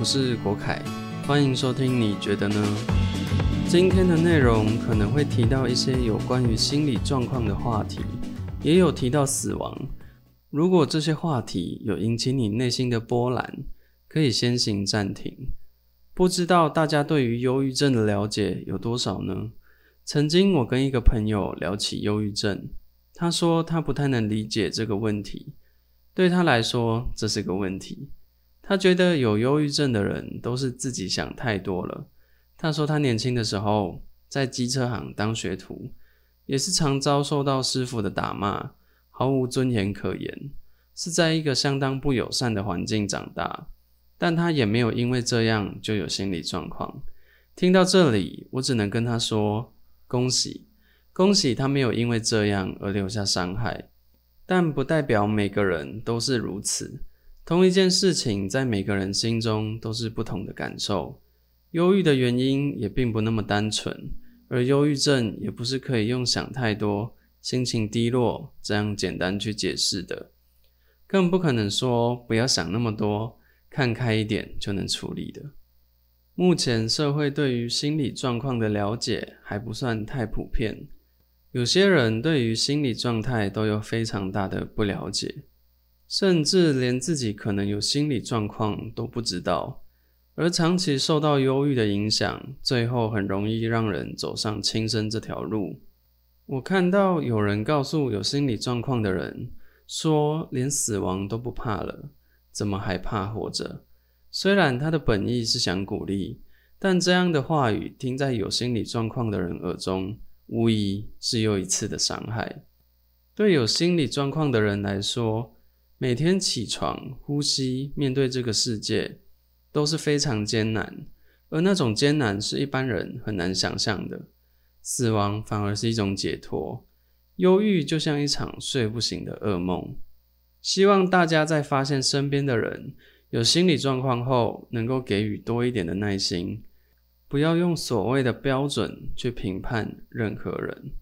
我是国凯，欢迎收听。你觉得呢？今天的内容可能会提到一些有关于心理状况的话题，也有提到死亡。如果这些话题有引起你内心的波澜，可以先行暂停。不知道大家对于忧郁症的了解有多少呢？曾经我跟一个朋友聊起忧郁症，他说他不太能理解这个问题，对他来说这是个问题。他觉得有忧郁症的人都是自己想太多了。他说他年轻的时候在机车行当学徒，也是常遭受到师傅的打骂。毫无尊严可言，是在一个相当不友善的环境长大，但他也没有因为这样就有心理状况。听到这里，我只能跟他说：恭喜，恭喜他没有因为这样而留下伤害。但不代表每个人都是如此。同一件事情，在每个人心中都是不同的感受。忧郁的原因也并不那么单纯，而忧郁症也不是可以用想太多。心情低落，这样简单去解释的，更不可能说不要想那么多，看开一点就能处理的。目前社会对于心理状况的了解还不算太普遍，有些人对于心理状态都有非常大的不了解，甚至连自己可能有心理状况都不知道，而长期受到忧郁的影响，最后很容易让人走上轻生这条路。我看到有人告诉有心理状况的人说，连死亡都不怕了，怎么还怕活着？虽然他的本意是想鼓励，但这样的话语听在有心理状况的人耳中，无疑是又一次的伤害。对有心理状况的人来说，每天起床、呼吸、面对这个世界都是非常艰难，而那种艰难是一般人很难想象的。死亡反而是一种解脱，忧郁就像一场睡不醒的噩梦。希望大家在发现身边的人有心理状况后，能够给予多一点的耐心，不要用所谓的标准去评判任何人。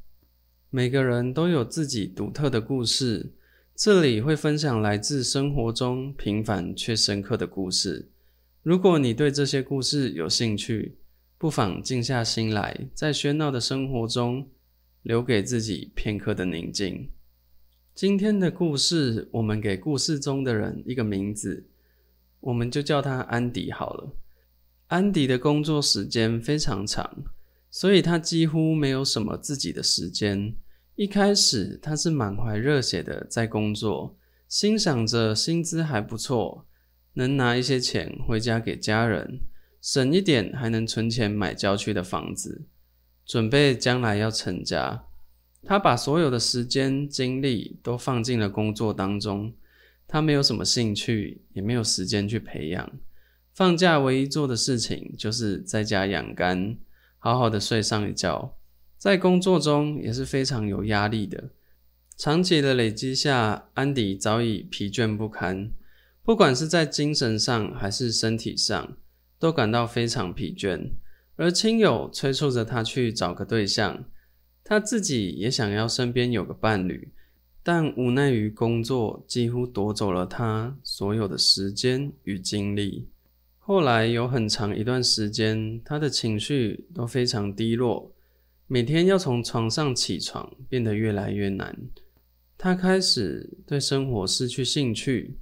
每个人都有自己独特的故事，这里会分享来自生活中平凡却深刻的故事。如果你对这些故事有兴趣，不妨静下心来，在喧闹的生活中，留给自己片刻的宁静。今天的故事，我们给故事中的人一个名字，我们就叫他安迪好了。安迪的工作时间非常长，所以他几乎没有什么自己的时间。一开始，他是满怀热血的在工作，心想着薪资还不错，能拿一些钱回家给家人。省一点还能存钱买郊区的房子，准备将来要成家。他把所有的时间精力都放进了工作当中，他没有什么兴趣，也没有时间去培养。放假唯一做的事情就是在家养肝，好好的睡上一觉。在工作中也是非常有压力的，长期的累积下，安迪早已疲倦不堪，不管是在精神上还是身体上。都感到非常疲倦，而亲友催促着他去找个对象，他自己也想要身边有个伴侣，但无奈于工作几乎夺走了他所有的时间与精力。后来有很长一段时间，他的情绪都非常低落，每天要从床上起床变得越来越难。他开始对生活失去兴趣，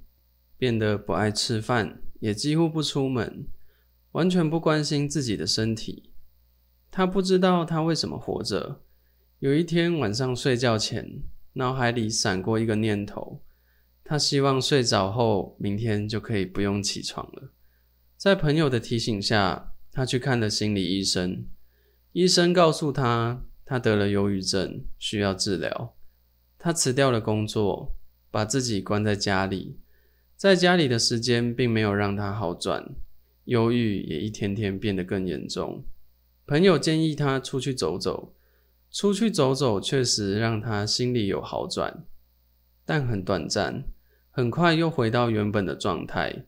变得不爱吃饭，也几乎不出门。完全不关心自己的身体，他不知道他为什么活着。有一天晚上睡觉前，脑海里闪过一个念头：他希望睡着后，明天就可以不用起床了。在朋友的提醒下，他去看了心理医生。医生告诉他，他得了忧郁症，需要治疗。他辞掉了工作，把自己关在家里。在家里的时间并没有让他好转。忧郁也一天天变得更严重。朋友建议他出去走走，出去走走确实让他心里有好转，但很短暂，很快又回到原本的状态。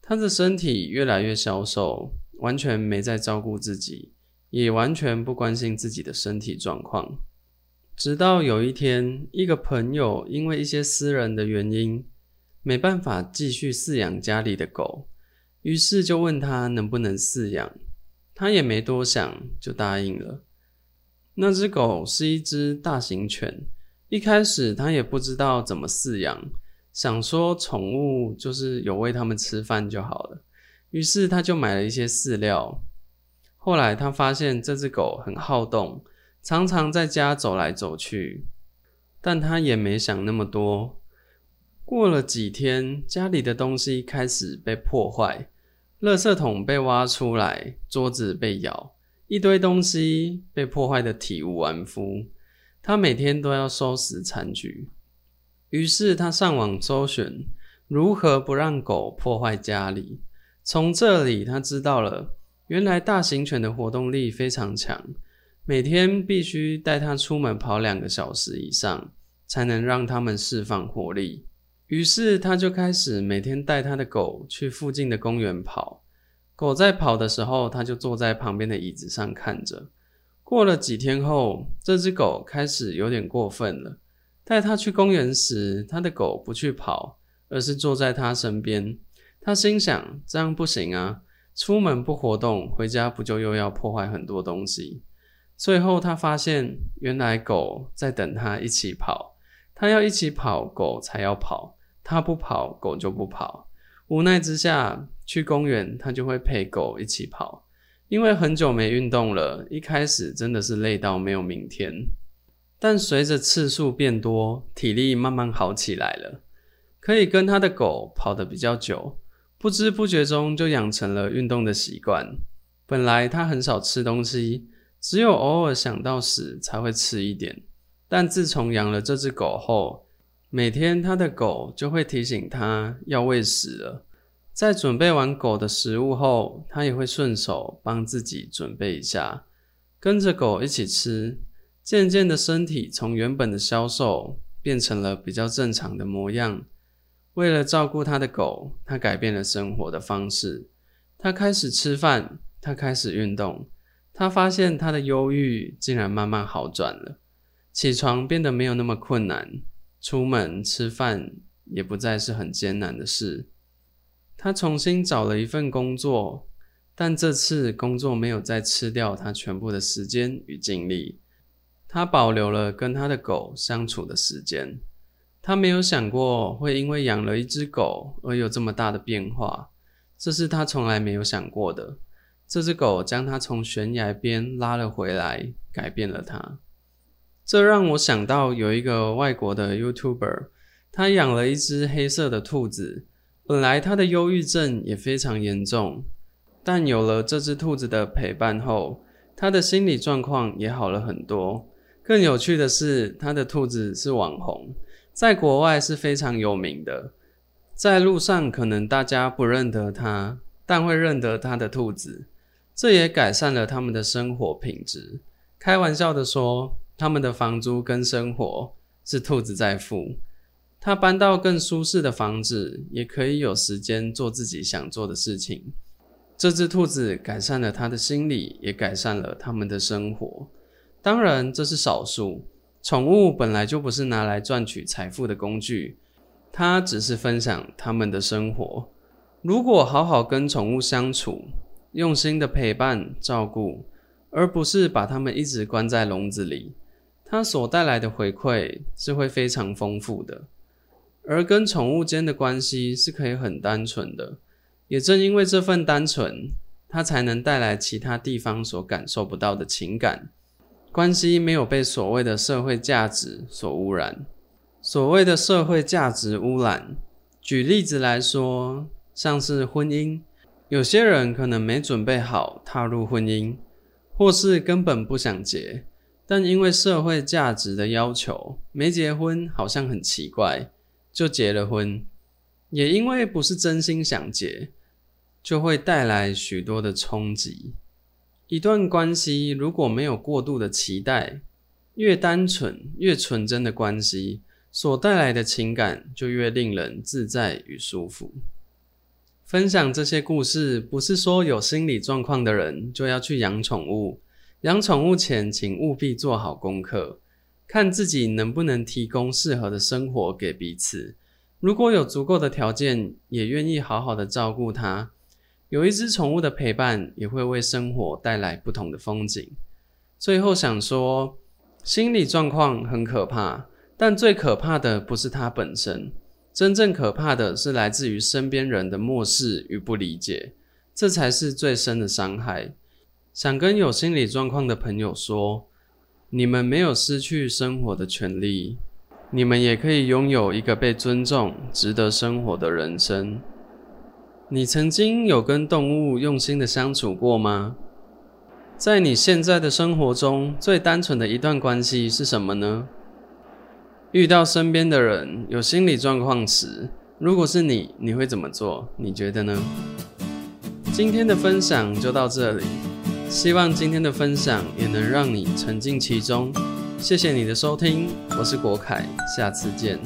他的身体越来越消瘦，完全没在照顾自己，也完全不关心自己的身体状况。直到有一天，一个朋友因为一些私人的原因，没办法继续饲养家里的狗。于是就问他能不能饲养，他也没多想就答应了。那只狗是一只大型犬，一开始他也不知道怎么饲养，想说宠物就是有喂它们吃饭就好了，于是他就买了一些饲料。后来他发现这只狗很好动，常常在家走来走去，但他也没想那么多。过了几天，家里的东西开始被破坏，垃圾桶被挖出来，桌子被咬。一堆东西被破坏的体无完肤，他每天都要收拾残局。于是他上网搜寻如何不让狗破坏家里。从这里他知道了，原来大型犬的活动力非常强，每天必须带它出门跑两个小时以上，才能让它们释放活力。于是他就开始每天带他的狗去附近的公园跑。狗在跑的时候，它就坐在旁边的椅子上看着。过了几天后，这只狗开始有点过分了。带它去公园时，他的狗不去跑，而是坐在它身边。他心想：这样不行啊！出门不活动，回家不就又要破坏很多东西？最后他发现，原来狗在等他一起跑。他要一起跑，狗才要跑；他不跑，狗就不跑。无奈之下，去公园他就会陪狗一起跑，因为很久没运动了，一开始真的是累到没有明天。但随着次数变多，体力慢慢好起来了，可以跟他的狗跑得比较久，不知不觉中就养成了运动的习惯。本来他很少吃东西，只有偶尔想到时才会吃一点，但自从养了这只狗后，每天，他的狗就会提醒他要喂食了。在准备完狗的食物后，他也会顺手帮自己准备一下，跟着狗一起吃。渐渐的，身体从原本的消瘦变成了比较正常的模样。为了照顾他的狗，他改变了生活的方式。他开始吃饭，他开始运动。他发现他的忧郁竟然慢慢好转了，起床变得没有那么困难。出门吃饭也不再是很艰难的事。他重新找了一份工作，但这次工作没有再吃掉他全部的时间与精力。他保留了跟他的狗相处的时间。他没有想过会因为养了一只狗而有这么大的变化，这是他从来没有想过的。这只狗将他从悬崖边拉了回来，改变了他。这让我想到有一个外国的 YouTuber，他养了一只黑色的兔子。本来他的忧郁症也非常严重，但有了这只兔子的陪伴后，他的心理状况也好了很多。更有趣的是，他的兔子是网红，在国外是非常有名的。在路上可能大家不认得他，但会认得他的兔子，这也改善了他们的生活品质。开玩笑的说。他们的房租跟生活是兔子在付，他搬到更舒适的房子，也可以有时间做自己想做的事情。这只兔子改善了他的心理，也改善了他们的生活。当然，这是少数。宠物本来就不是拿来赚取财富的工具，它只是分享他们的生活。如果好好跟宠物相处，用心的陪伴照顾，而不是把它们一直关在笼子里。它所带来的回馈是会非常丰富的，而跟宠物间的关系是可以很单纯的，也正因为这份单纯，它才能带来其他地方所感受不到的情感。关系没有被所谓的社会价值所污染。所谓的社会价值污染，举例子来说，像是婚姻，有些人可能没准备好踏入婚姻，或是根本不想结。但因为社会价值的要求，没结婚好像很奇怪，就结了婚。也因为不是真心想结，就会带来许多的冲击。一段关系如果没有过度的期待，越单纯越纯真的关系，所带来的情感就越令人自在与舒服。分享这些故事，不是说有心理状况的人就要去养宠物。养宠物前，请务必做好功课，看自己能不能提供适合的生活给彼此。如果有足够的条件，也愿意好好的照顾它，有一只宠物的陪伴，也会为生活带来不同的风景。最后想说，心理状况很可怕，但最可怕的不是它本身，真正可怕的是来自于身边人的漠视与不理解，这才是最深的伤害。想跟有心理状况的朋友说，你们没有失去生活的权利，你们也可以拥有一个被尊重、值得生活的人生。你曾经有跟动物用心的相处过吗？在你现在的生活中，最单纯的一段关系是什么呢？遇到身边的人有心理状况时，如果是你，你会怎么做？你觉得呢？今天的分享就到这里，希望今天的分享也能让你沉浸其中。谢谢你的收听，我是国凯，下次见。